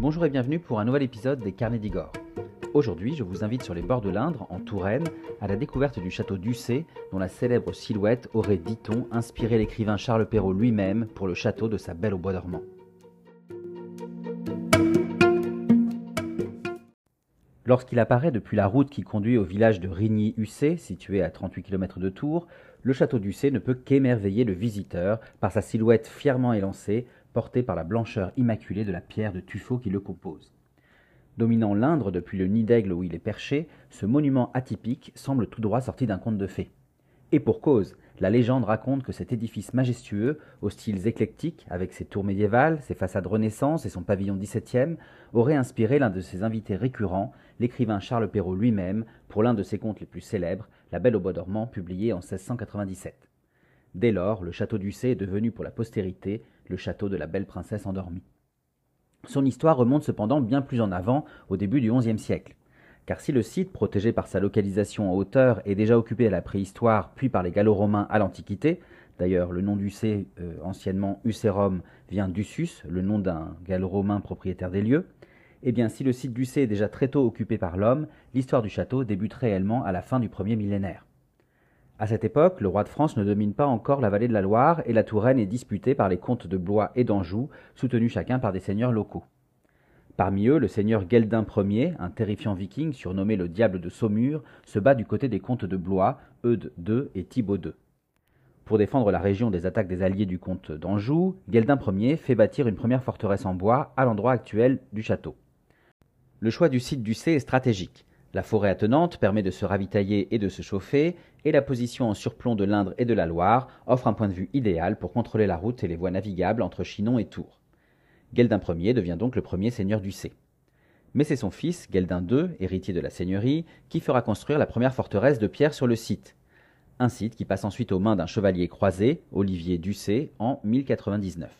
Bonjour et bienvenue pour un nouvel épisode des Carnets d'Igor. Aujourd'hui, je vous invite sur les bords de l'Indre, en Touraine, à la découverte du château d'Ussé, dont la célèbre silhouette aurait, dit-on, inspiré l'écrivain Charles Perrault lui-même pour le château de sa belle au bois dormant. Lorsqu'il apparaît depuis la route qui conduit au village de Rigny-Ussé, situé à 38 km de Tours, le château d'Ussé ne peut qu'émerveiller le visiteur par sa silhouette fièrement élancée, portée par la blancheur immaculée de la pierre de tuffeau qui le compose. Dominant l'Indre depuis le nid d'aigle où il est perché, ce monument atypique semble tout droit sorti d'un conte de fées. Et pour cause, la légende raconte que cet édifice majestueux, aux styles éclectiques, avec ses tours médiévales, ses façades renaissance et son pavillon XVIIe, aurait inspiré l'un de ses invités récurrents, l'écrivain Charles Perrault lui-même, pour l'un de ses contes les plus célèbres, La Belle au bois dormant, publié en 1697. Dès lors, le château d'Ussé est devenu pour la postérité le château de la belle princesse endormie. Son histoire remonte cependant bien plus en avant, au début du XIe siècle. Car si le site, protégé par sa localisation en hauteur, est déjà occupé à la préhistoire, puis par les Gallo-Romains à l'Antiquité, d'ailleurs le nom d'Ussé, euh, anciennement Userum, vient d'Ussus, le nom d'un Gallo-Romain propriétaire des lieux, eh bien si le site d'Ussé est déjà très tôt occupé par l'homme, l'histoire du château débute réellement à la fin du premier millénaire. À cette époque, le roi de France ne domine pas encore la vallée de la Loire et la Touraine est disputée par les comtes de Blois et d'Anjou, soutenus chacun par des seigneurs locaux. Parmi eux, le seigneur Gueldin Ier, un terrifiant viking surnommé le diable de Saumur, se bat du côté des comtes de Blois, Eudes II et Thibaut II. Pour défendre la région des attaques des alliés du comte d'Anjou, Gueldin Ier fait bâtir une première forteresse en bois à l'endroit actuel du château. Le choix du site du C est stratégique. La forêt attenante permet de se ravitailler et de se chauffer, et la position en surplomb de l'Indre et de la Loire offre un point de vue idéal pour contrôler la route et les voies navigables entre Chinon et Tours. Gueldin Ier devient donc le premier seigneur du C. Mais c'est son fils, Gueldin II, héritier de la seigneurie, qui fera construire la première forteresse de pierre sur le site. Un site qui passe ensuite aux mains d'un chevalier croisé, Olivier Ducé, en 1099.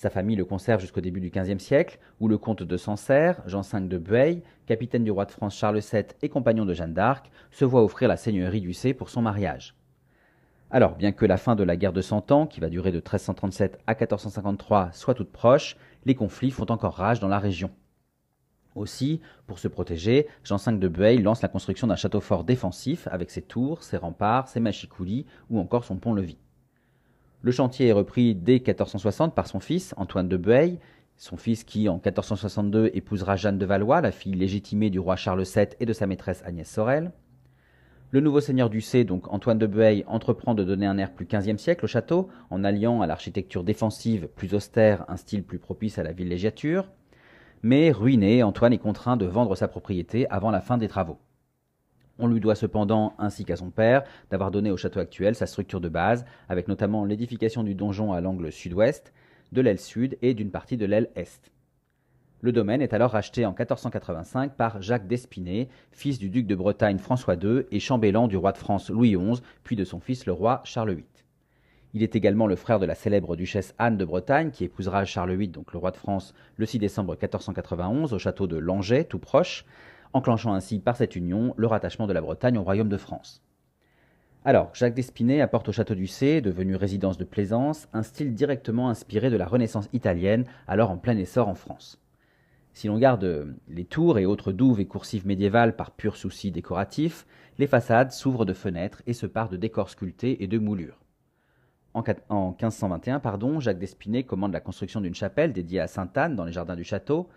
Sa famille le conserve jusqu'au début du XVe siècle, où le comte de Sancerre, Jean V de Bueil, capitaine du roi de France Charles VII et compagnon de Jeanne d'Arc, se voit offrir la seigneurie du C pour son mariage. Alors, bien que la fin de la guerre de Cent Ans, qui va durer de 1337 à 1453, soit toute proche, les conflits font encore rage dans la région. Aussi, pour se protéger, Jean V de Bueil lance la construction d'un château fort défensif avec ses tours, ses remparts, ses machicoulis ou encore son pont-levis. Le chantier est repris dès 1460 par son fils, Antoine de Bueil, son fils qui, en 1462, épousera Jeanne de Valois, la fille légitimée du roi Charles VII et de sa maîtresse Agnès Sorel. Le nouveau seigneur du C, donc Antoine de Bueil, entreprend de donner un air plus XVe siècle au château, en alliant à l'architecture défensive plus austère un style plus propice à la villégiature. Mais ruiné, Antoine est contraint de vendre sa propriété avant la fin des travaux. On lui doit cependant, ainsi qu'à son père, d'avoir donné au château actuel sa structure de base, avec notamment l'édification du donjon à l'angle sud-ouest, de l'aile sud et d'une partie de l'aile est. Le domaine est alors racheté en 1485 par Jacques d'Espinay, fils du duc de Bretagne François II et chambellan du roi de France Louis XI, puis de son fils le roi Charles VIII. Il est également le frère de la célèbre duchesse Anne de Bretagne, qui épousera Charles VIII, donc le roi de France, le 6 décembre 1491 au château de Langeais, tout proche, enclenchant ainsi par cette union le rattachement de la Bretagne au royaume de France. Alors, Jacques d'Espinay apporte au château du C, devenu résidence de plaisance, un style directement inspiré de la Renaissance italienne, alors en plein essor en France. Si l'on garde les tours et autres douves et coursives médiévales par pur souci décoratif, les façades s'ouvrent de fenêtres et se parent de décors sculptés et de moulures. En, 1521, pardon, Jacques d'Espinay commande la construction d'une chapelle dédiée à Sainte Anne dans les jardins du château,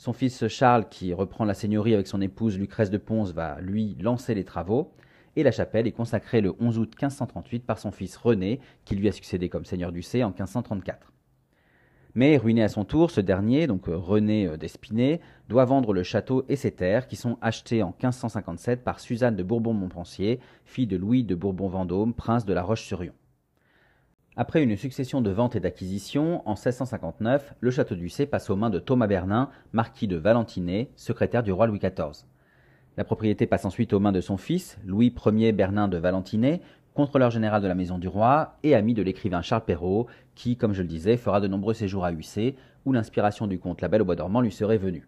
son fils Charles, qui reprend la seigneurie avec son épouse Lucrèce de Pons, va lui lancer les travaux. Et la chapelle est consacrée le 11 août 1538 par son fils René, qui lui a succédé comme seigneur du C en 1534. Mais ruiné à son tour, ce dernier, donc euh, René euh, d'Espinay, doit vendre le château et ses terres qui sont achetées en 1557 par Suzanne de Bourbon-Montpensier, fille de Louis de Bourbon-Vendôme, prince de la Roche-sur-Yon. Après une succession de ventes et d'acquisitions, en 1659, le château C passe aux mains de Thomas Bernin, marquis de Valentinet, secrétaire du roi Louis XIV. La propriété passe ensuite aux mains de son fils, Louis Ier Bernin de Valentinet, contrôleur général de la maison du roi et ami de l'écrivain Charles Perrault, qui, comme je le disais, fera de nombreux séjours à Ussé, où l'inspiration du conte La Belle au Bois dormant lui serait venue.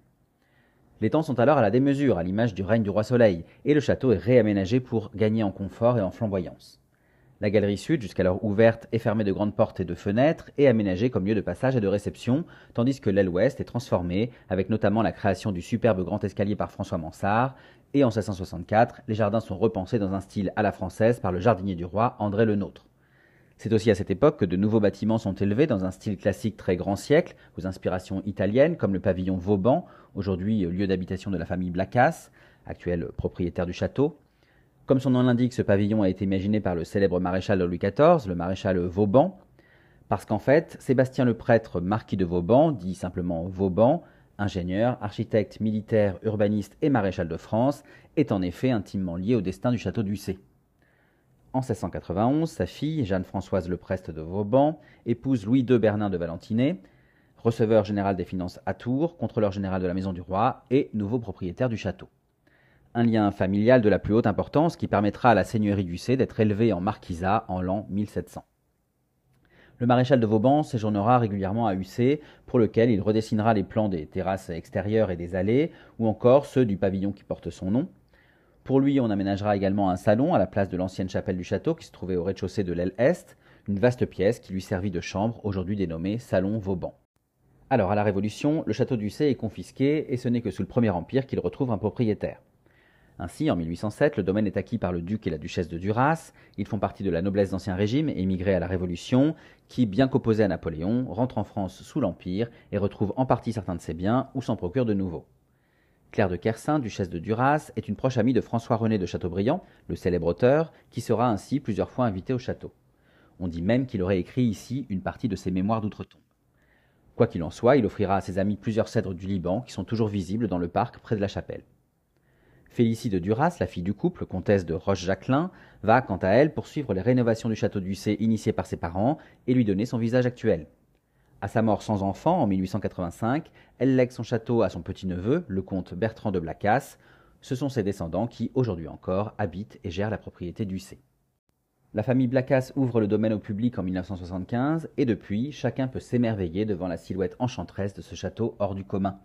Les temps sont alors à la démesure, à l'image du règne du roi Soleil, et le château est réaménagé pour gagner en confort et en flamboyance. La galerie sud, jusqu'alors ouverte et fermée de grandes portes et de fenêtres, est aménagée comme lieu de passage et de réception, tandis que l'aile ouest est transformée, avec notamment la création du superbe grand escalier par François Mansart, et en 1664, les jardins sont repensés dans un style à la française par le jardinier du roi André Le Nôtre. C'est aussi à cette époque que de nouveaux bâtiments sont élevés dans un style classique très grand siècle, aux inspirations italiennes, comme le pavillon Vauban, aujourd'hui lieu d'habitation de la famille Blacas, actuel propriétaire du château. Comme son nom l'indique, ce pavillon a été imaginé par le célèbre maréchal Louis XIV, le maréchal Vauban, parce qu'en fait, Sébastien le prêtre, marquis de Vauban, dit simplement Vauban, ingénieur, architecte, militaire, urbaniste et maréchal de France, est en effet intimement lié au destin du château d'Ussé. En 1691, sa fille, Jeanne-Françoise Leprest de Vauban, épouse Louis II Bernin de Valentinet, receveur général des finances à Tours, contrôleur général de la Maison du Roi et nouveau propriétaire du château. Un lien familial de la plus haute importance qui permettra à la seigneurie d'Ussé d'être élevée en marquisat en l'an 1700. Le maréchal de Vauban séjournera régulièrement à Ussé, pour lequel il redessinera les plans des terrasses extérieures et des allées, ou encore ceux du pavillon qui porte son nom, pour lui, on aménagera également un salon à la place de l'ancienne chapelle du château qui se trouvait au rez-de-chaussée de l'aile est, une vaste pièce qui lui servit de chambre, aujourd'hui dénommée Salon Vauban. Alors, à la Révolution, le château d'Ussé est confisqué et ce n'est que sous le Premier Empire qu'il retrouve un propriétaire. Ainsi, en 1807, le domaine est acquis par le duc et la duchesse de Duras. Ils font partie de la noblesse d'Ancien Régime, émigrés à la Révolution, qui, bien qu'opposés à Napoléon, rentre en France sous l'Empire et retrouve en partie certains de ses biens ou s'en procure de nouveaux. Claire de Kersin, duchesse de Duras, est une proche amie de François-René de Chateaubriand, le célèbre auteur, qui sera ainsi plusieurs fois invité au château. On dit même qu'il aurait écrit ici une partie de ses mémoires d'outre-tombe. Quoi qu'il en soit, il offrira à ses amis plusieurs cèdres du Liban qui sont toujours visibles dans le parc près de la chapelle. Félicie de Duras, la fille du couple, comtesse de Roche-Jacquelin, va, quant à elle, poursuivre les rénovations du château d'Ussé initiées par ses parents et lui donner son visage actuel. À sa mort sans enfant en 1885, elle lègue son château à son petit-neveu, le comte Bertrand de Blacas. Ce sont ses descendants qui, aujourd'hui encore, habitent et gèrent la propriété d'Ussé. La famille Blacas ouvre le domaine au public en 1975 et depuis, chacun peut s'émerveiller devant la silhouette enchanteresse de ce château hors du commun.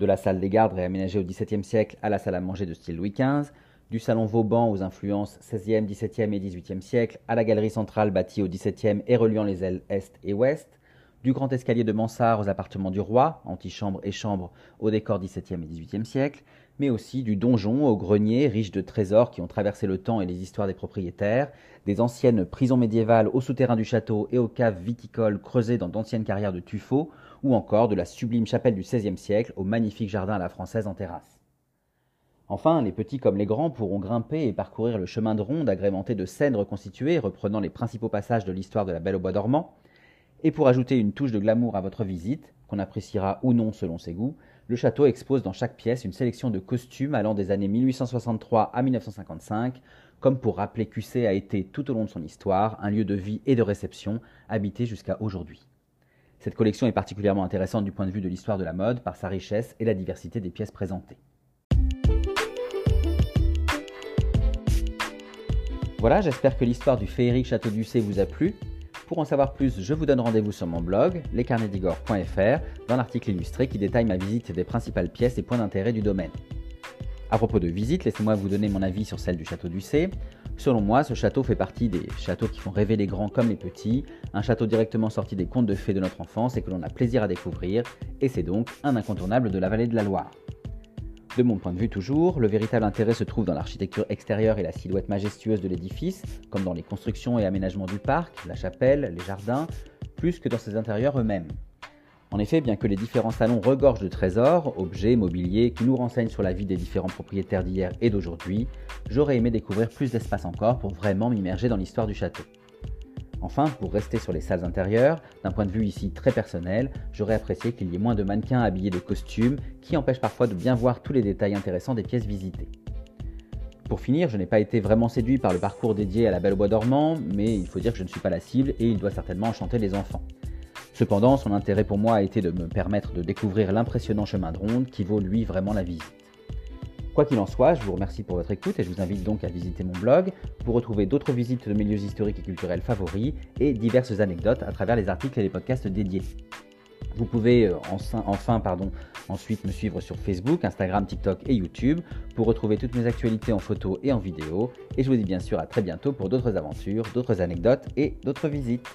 De la salle des gardes réaménagée au XVIIe siècle à la salle à manger de style Louis XV, du salon Vauban aux influences XVIe, XVIIe et XVIIIe siècle à la galerie centrale bâtie au XVIIe et reliant les ailes est et ouest, du grand escalier de mansard aux appartements du roi, antichambre et chambre au décor XVIIe et XVIIIe siècle, mais aussi du donjon au grenier riche de trésors qui ont traversé le temps et les histoires des propriétaires, des anciennes prisons médiévales au souterrain du château et aux caves viticoles creusées dans d'anciennes carrières de tuffeau, ou encore de la sublime chapelle du XVIe siècle au magnifique jardin à la française en terrasse. Enfin, les petits comme les grands pourront grimper et parcourir le chemin de ronde agrémenté de scènes reconstituées reprenant les principaux passages de l'histoire de la Belle au Bois dormant, et pour ajouter une touche de glamour à votre visite, qu'on appréciera ou non selon ses goûts, le château expose dans chaque pièce une sélection de costumes allant des années 1863 à 1955, comme pour rappeler qu'UC a été tout au long de son histoire un lieu de vie et de réception habité jusqu'à aujourd'hui. Cette collection est particulièrement intéressante du point de vue de l'histoire de la mode par sa richesse et la diversité des pièces présentées. Voilà, j'espère que l'histoire du féerique château d'Ussé vous a plu. Pour en savoir plus, je vous donne rendez-vous sur mon blog, lescarnetsdigor.fr, dans l'article illustré qui détaille ma visite des principales pièces et points d'intérêt du domaine. À propos de visite, laissez-moi vous donner mon avis sur celle du château du C. Selon moi, ce château fait partie des châteaux qui font rêver les grands comme les petits, un château directement sorti des contes de fées de notre enfance et que l'on a plaisir à découvrir, et c'est donc un incontournable de la vallée de la Loire. De mon point de vue toujours, le véritable intérêt se trouve dans l'architecture extérieure et la silhouette majestueuse de l'édifice, comme dans les constructions et aménagements du parc, la chapelle, les jardins, plus que dans ses intérieurs eux-mêmes. En effet, bien que les différents salons regorgent de trésors, objets, mobiliers qui nous renseignent sur la vie des différents propriétaires d'hier et d'aujourd'hui, j'aurais aimé découvrir plus d'espace encore pour vraiment m'immerger dans l'histoire du château. Enfin, pour rester sur les salles intérieures, d'un point de vue ici très personnel, j'aurais apprécié qu'il y ait moins de mannequins habillés de costumes qui empêchent parfois de bien voir tous les détails intéressants des pièces visitées. Pour finir, je n'ai pas été vraiment séduit par le parcours dédié à la Belle au Bois dormant, mais il faut dire que je ne suis pas la cible et il doit certainement enchanter les enfants. Cependant, son intérêt pour moi a été de me permettre de découvrir l'impressionnant chemin de ronde qui vaut lui vraiment la visite. Quoi qu'il en soit, je vous remercie pour votre écoute et je vous invite donc à visiter mon blog pour retrouver d'autres visites de mes lieux historiques et culturels favoris et diverses anecdotes à travers les articles et les podcasts dédiés. Vous pouvez euh, enfin pardon, ensuite me suivre sur Facebook, Instagram, TikTok et YouTube pour retrouver toutes mes actualités en photo et en vidéo. Et je vous dis bien sûr à très bientôt pour d'autres aventures, d'autres anecdotes et d'autres visites.